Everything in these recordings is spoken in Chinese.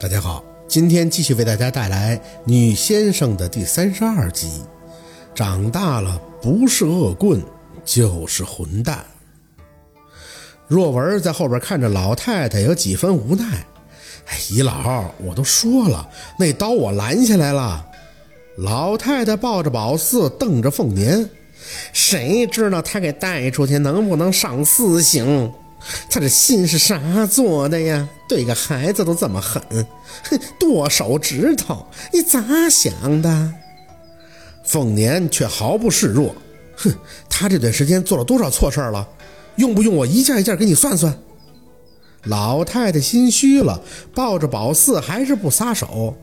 大家好，今天继续为大家带来《女先生》的第三十二集。长大了不是恶棍，就是混蛋。若文在后边看着老太太，有几分无奈。哎，姨姥，我都说了，那刀我拦下来了。老太太抱着宝四，瞪着凤年，谁知道他给带出去能不能上四刑？他这心是啥做的呀？对个孩子都这么狠，哼，剁手指头！你咋想的？凤年却毫不示弱，哼，他这段时间做了多少错事了？用不用我一件一件给你算算？老太太心虚了，抱着宝四还是不撒手。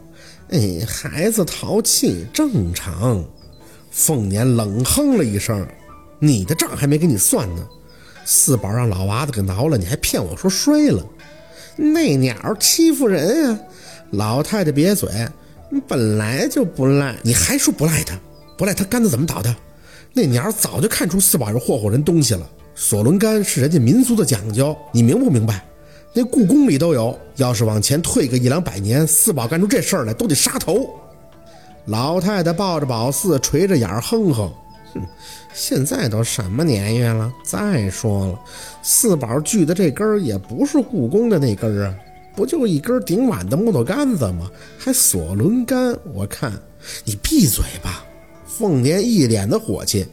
哎，孩子淘气正常。凤年冷哼了一声：“你的账还没给你算呢。”四宝让老娃子给挠了，你还骗我说摔了？那鸟欺负人呀！老太太瘪嘴，本来就不赖，你还说不赖他？不赖他杆子怎么倒的？那鸟早就看出四宝是霍霍人东西了。索伦杆是人家民族的讲究，你明不明白？那故宫里都有。要是往前退个一两百年，四宝干出这事儿来都得杀头。老太太抱着宝四，垂着眼哼哼。现在都什么年月了？再说了，四宝锯的这根儿也不是故宫的那根儿啊，不就一根顶碗的木头杆子吗？还锁轮杆？我看你闭嘴吧！凤年一脸的火气，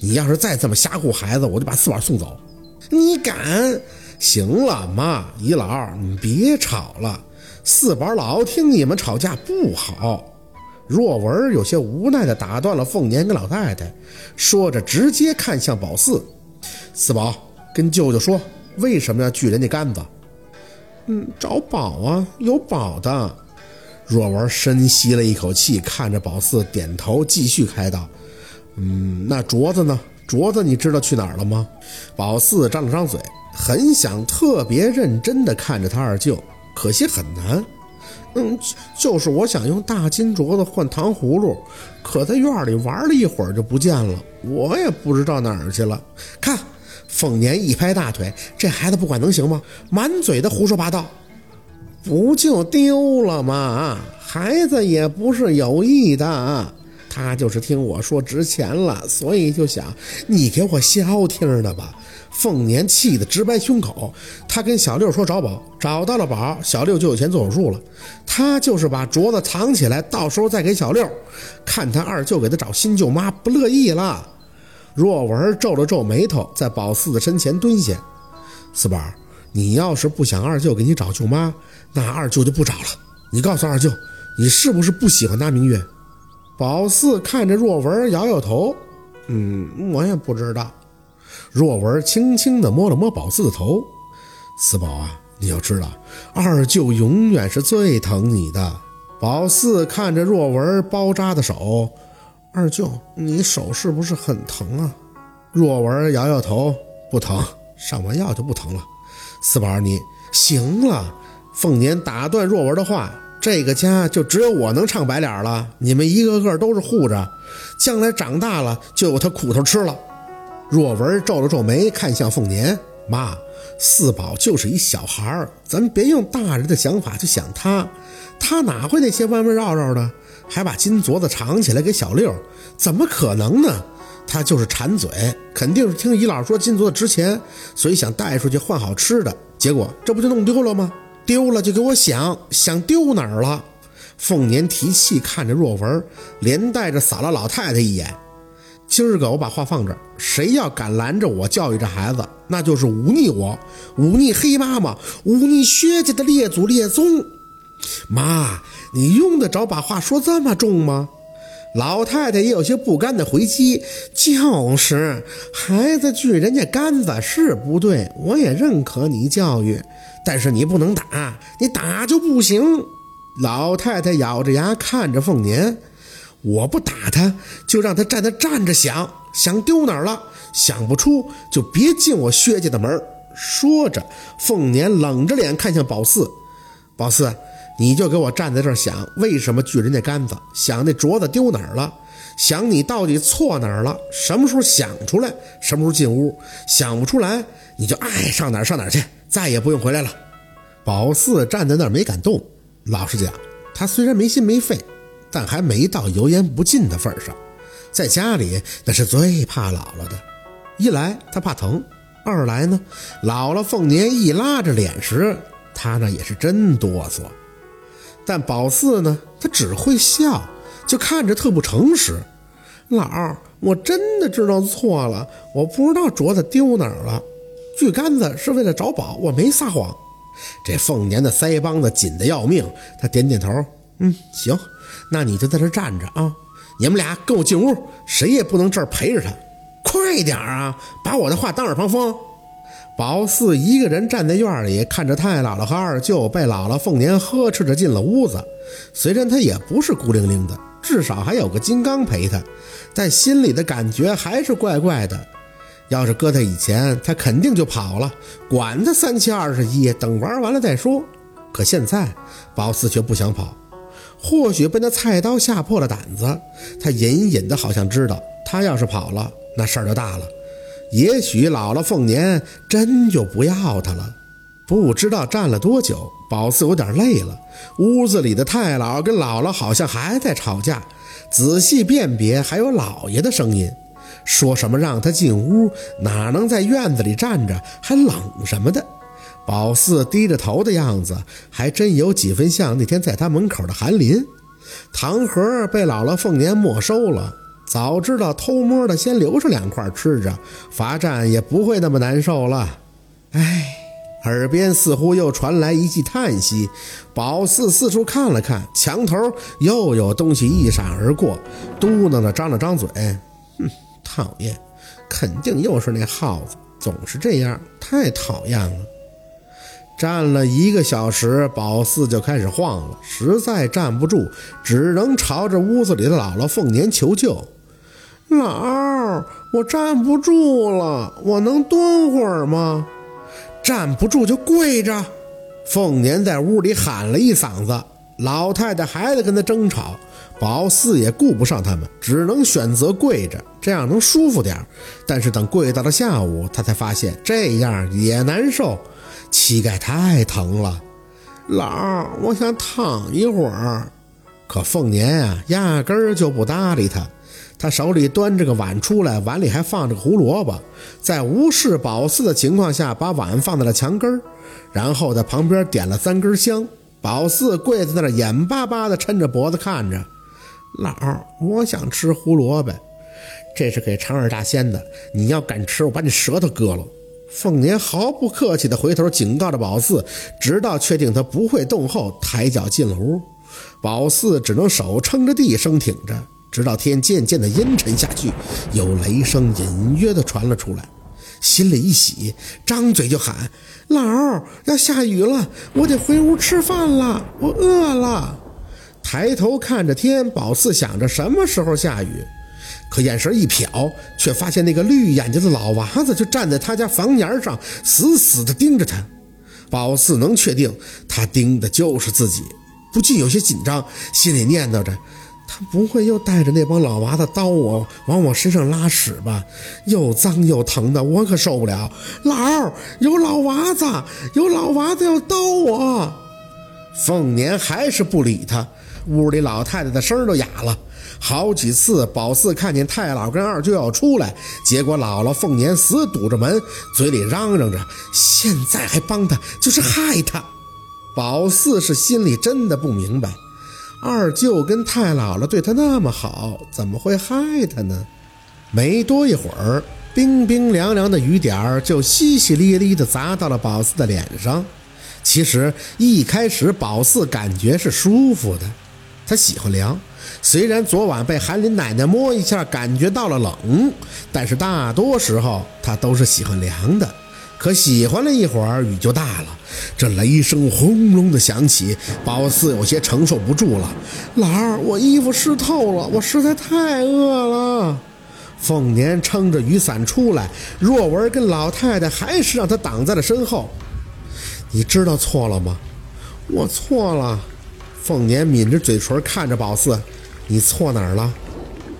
你要是再这么瞎唬孩子，我就把四宝送走。你敢？行了，妈，姨姥，你别吵了，四宝老听你们吵架不好。若文有些无奈地打断了凤年跟老太太，说着直接看向宝四：“四宝，跟舅舅说，为什么要锯人家杆子？”“嗯，找宝啊，有宝的。”若文深吸了一口气，看着宝四点头，继续开道：“嗯，那镯子呢？镯子你知道去哪儿了吗？”宝四张了张嘴，很想特别认真地看着他二舅，可惜很难。嗯，就是我想用大金镯子换糖葫芦，可在院里玩了一会儿就不见了，我也不知道哪儿去了。看，凤年一拍大腿，这孩子不管能行吗？满嘴的胡说八道，不就丢了吗？孩子也不是有意的，他就是听我说值钱了，所以就想你给我消停的吧。凤年气得直掰胸口，他跟小六说找宝，找到了宝，小六就有钱做手术了。他就是把镯子藏起来，到时候再给小六。看他二舅给他找新舅妈，不乐意了。若文皱了皱眉头，在宝四的身前蹲下：“四宝，你要是不想二舅给你找舅妈，那二舅就不找了。你告诉二舅，你是不是不喜欢拿明月？”宝四看着若文，摇摇头：“嗯，我也不知道。”若文轻轻地摸了摸宝四的头，四宝啊，你要知道，二舅永远是最疼你的。宝四看着若文包扎的手，二舅，你手是不是很疼啊？若文摇摇头，不疼，上完药就不疼了。四宝，你行了。凤年打断若文的话，这个家就只有我能唱白脸了，你们一个个都是护着，将来长大了就有他苦头吃了。若文皱了皱眉，看向凤年妈，四宝就是一小孩儿，咱别用大人的想法去想他，他哪会那些弯弯绕绕的？还把金镯子藏起来给小六，怎么可能呢？他就是馋嘴，肯定是听姨姥说金镯子值钱，所以想带出去换好吃的，结果这不就弄丢了吗？丢了就给我想想丢哪儿了？凤年提气看着若文，连带着扫了老太太一眼。今儿个我把话放这儿，谁要敢拦着我教育这孩子，那就是忤逆我，忤逆黑妈妈，忤逆薛家的列祖列宗。妈，你用得着把话说这么重吗？老太太也有些不甘的回击：“就是孩子锯人家杆子是不对，我也认可你教育，但是你不能打，你打就不行。”老太太咬着牙看着凤年。我不打他，就让他站那站着想想丢哪儿了，想不出就别进我薛家的门。说着，凤年冷着脸看向宝四：“宝四，你就给我站在这儿想，为什么锯人家杆子？想那镯子丢哪儿了？想你到底错哪儿了？什么时候想出来？什么时候进屋？想不出来，你就爱上哪儿上哪儿去，再也不用回来了。”宝四站在那儿没敢动。老实讲，他虽然没心没肺，但还没到油盐不进的份上。在家里那是最怕姥姥的，一来他怕疼，二来呢，姥姥凤年一拉着脸时，他那也是真哆嗦。但宝四呢，他只会笑，就看着特不诚实。姥儿，我真的知道错了，我不知道镯子丢哪儿了。锯杆子是为了找宝，我没撒谎。这凤年的腮帮子紧得要命，他点点头，嗯，行，那你就在这站着啊。你们俩跟我进屋，谁也不能这儿陪着他。快点啊，把我的话当耳旁风。宝四一个人站在院里，看着太姥姥和二舅被姥姥凤年呵斥着进了屋子。虽然他也不是孤零零的，至少还有个金刚陪他，但心里的感觉还是怪怪的。要是搁在以前，他肯定就跑了，管他三七二十一，等玩完了再说。可现在，宝四却不想跑。或许被那菜刀吓破了胆子，他隐隐的好像知道，他要是跑了，那事儿就大了。也许姥姥凤年真就不要他了。不知道站了多久，宝四有点累了。屋子里的太姥跟姥姥好像还在吵架，仔细辨别，还有姥爷的声音，说什么让他进屋，哪能在院子里站着，还冷什么的。宝四低着头的样子，还真有几分像那天在他门口的韩林。糖盒被姥姥凤年没收了，早知道偷摸的先留上两块吃着，罚站也不会那么难受了。唉，耳边似乎又传来一记叹息。宝四四处看了看，墙头又有东西一闪而过，嘟囔着张了张嘴：“哼，讨厌，肯定又是那耗子，总是这样，太讨厌了。”站了一个小时，宝四就开始晃了，实在站不住，只能朝着屋子里的姥姥凤年求救：“姥，我站不住了，我能蹲会儿吗？”“站不住就跪着。”凤年在屋里喊了一嗓子，老太太还在跟他争吵，宝四也顾不上他们，只能选择跪着，这样能舒服点。但是等跪到了下午，他才发现这样也难受。膝盖太疼了，老，我想躺一会儿。可凤年啊，压根儿就不搭理他。他手里端着个碗出来，碗里还放着个胡萝卜。在无视宝四的情况下，把碗放在了墙根儿，然后在旁边点了三根香。宝四跪在那儿，眼巴巴地抻着脖子看着。老儿，我想吃胡萝卜，这是给长耳大仙的。你要敢吃，我把你舌头割了。凤年毫不客气地回头警告着宝四，直到确定他不会动后，抬脚进了屋。宝四只能手撑着地生挺着，直到天渐渐地阴沉下去，有雷声隐约地传了出来，心里一喜，张嘴就喊：“老儿，要下雨了，我得回屋吃饭了，我饿了。”抬头看着天，宝四想着什么时候下雨。可眼神一瞟，却发现那个绿眼睛的老娃子就站在他家房檐上，死死地盯着他。宝四能确定，他盯的就是自己，不禁有些紧张，心里念叨着：他不会又带着那帮老娃子叨我，往我身上拉屎吧？又脏又疼的，我可受不了。老儿，有老娃子，有老娃子要叨我。凤年还是不理他，屋里老太太的声都哑了。好几次，宝四看见太姥跟二舅要出来，结果姥姥凤年死堵着门，嘴里嚷嚷着：“现在还帮他，就是害他。”宝四是心里真的不明白，二舅跟太姥姥对他那么好，怎么会害他呢？没多一会儿，冰冰凉凉的雨点儿就淅淅沥沥地砸到了宝四的脸上。其实一开始，宝四感觉是舒服的，他喜欢凉。虽然昨晚被韩林奶奶摸一下，感觉到了冷，但是大多时候他都是喜欢凉的。可喜欢了一会儿，雨就大了，这雷声轰隆的响起，宝四有些承受不住了。老二，我衣服湿透了，我实在太饿了。凤年撑着雨伞出来，若文跟老太太还是让他挡在了身后。你知道错了吗？我错了。凤年抿着嘴唇看着宝四。你错哪儿了？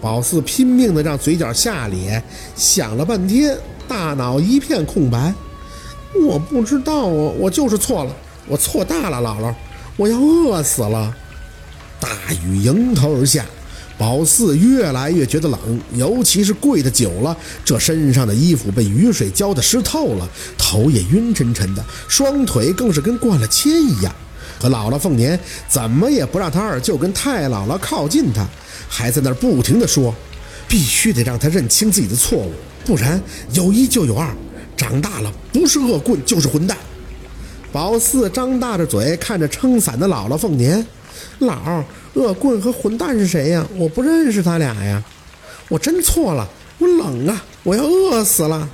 宝四拼命的让嘴角下咧，想了半天，大脑一片空白。我不知道啊，我就是错了，我错大了，姥姥，我要饿死了！大雨迎头而下，宝四越来越觉得冷，尤其是跪得久了，这身上的衣服被雨水浇得湿透了，头也晕沉沉的，双腿更是跟灌了铅一样。可姥姥凤年怎么也不让他二舅跟太姥姥靠近他，还在那儿不停地说，必须得让他认清自己的错误，不然有一就有二，长大了不是恶棍就是混蛋。宝四张大着嘴看着撑伞的姥姥凤年，姥，恶棍和混蛋是谁呀？我不认识他俩呀！我真错了，我冷啊，我要饿死了。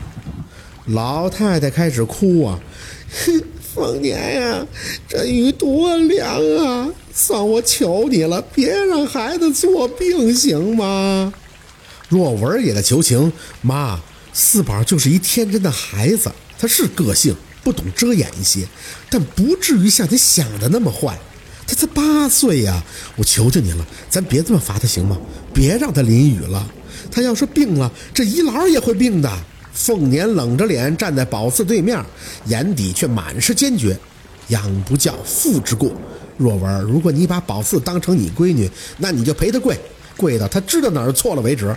老太太开始哭啊，哼，凤年呀，这雨多凉啊！算我求你了，别让孩子作病行吗？若文也在求情，妈，四宝就是一天真的孩子，他是个性。不懂遮掩一些，但不至于像你想的那么坏。他才八岁呀，我求求你了，咱别这么罚他行吗？别让他淋雨了。他要是病了，这姨姥也会病的。凤年冷着脸站在宝四对面，眼底却满是坚决。养不教，父之过。若文，如果你把宝四当成你闺女，那你就陪他跪，跪到他知道哪儿错了为止。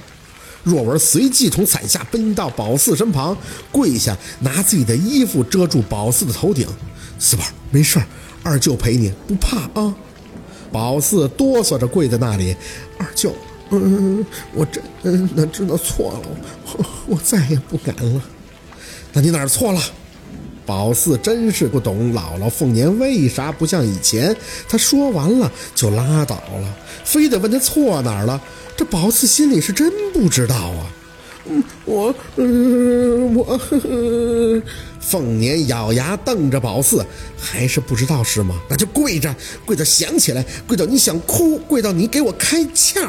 若文随即从伞下奔到宝四身旁，跪下，拿自己的衣服遮住宝四的头顶。四宝，没事二舅陪你，不怕啊。宝四哆嗦着跪在那里。二舅，嗯，我真的知道错了，我我再也不敢了。那你哪儿错了？宝四真是不懂姥姥凤年为啥不像以前，他说完了就拉倒了，非得问他错哪儿了。这宝四心里是真不知道啊。嗯，我，嗯，我，呵呵。凤年咬牙瞪着宝四，还是不知道是吗？那就跪着，跪到想起来，跪到你想哭，跪到你给我开窍。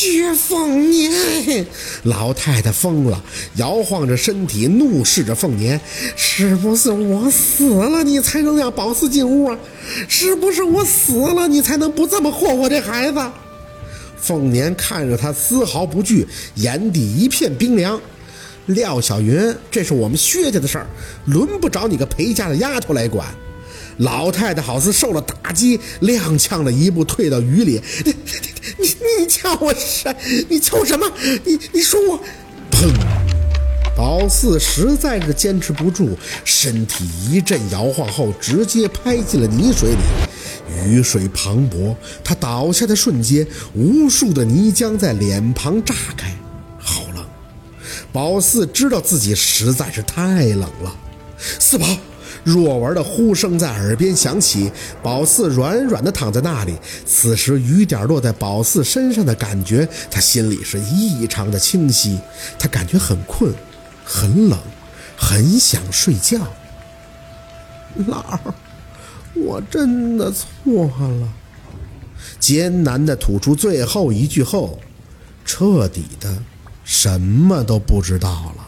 薛凤年，老太太疯了，摇晃着身体，怒视着凤年：“是不是我死了，你才能让宝四进屋啊？是不是我死了，你才能不这么霍霍这孩子？”凤年看着他，丝毫不惧，眼底一片冰凉。廖小云，这是我们薛家的事儿，轮不着你个裴家的丫头来管。老太太好似受了打击，踉跄了一步，退到雨里。你你叫我什？你求什么？你你说我？砰！宝四实在是坚持不住，身体一阵摇晃后，直接拍进了泥水里。雨水磅礴，他倒下的瞬间，无数的泥浆在脸庞炸开，好冷。宝四知道自己实在是太冷了。四宝。若文的呼声在耳边响起，宝四软软的躺在那里。此时雨点落在宝四身上的感觉，他心里是异常的清晰。他感觉很困，很冷，很想睡觉。老儿，我真的错了。艰难的吐出最后一句后，彻底的什么都不知道了。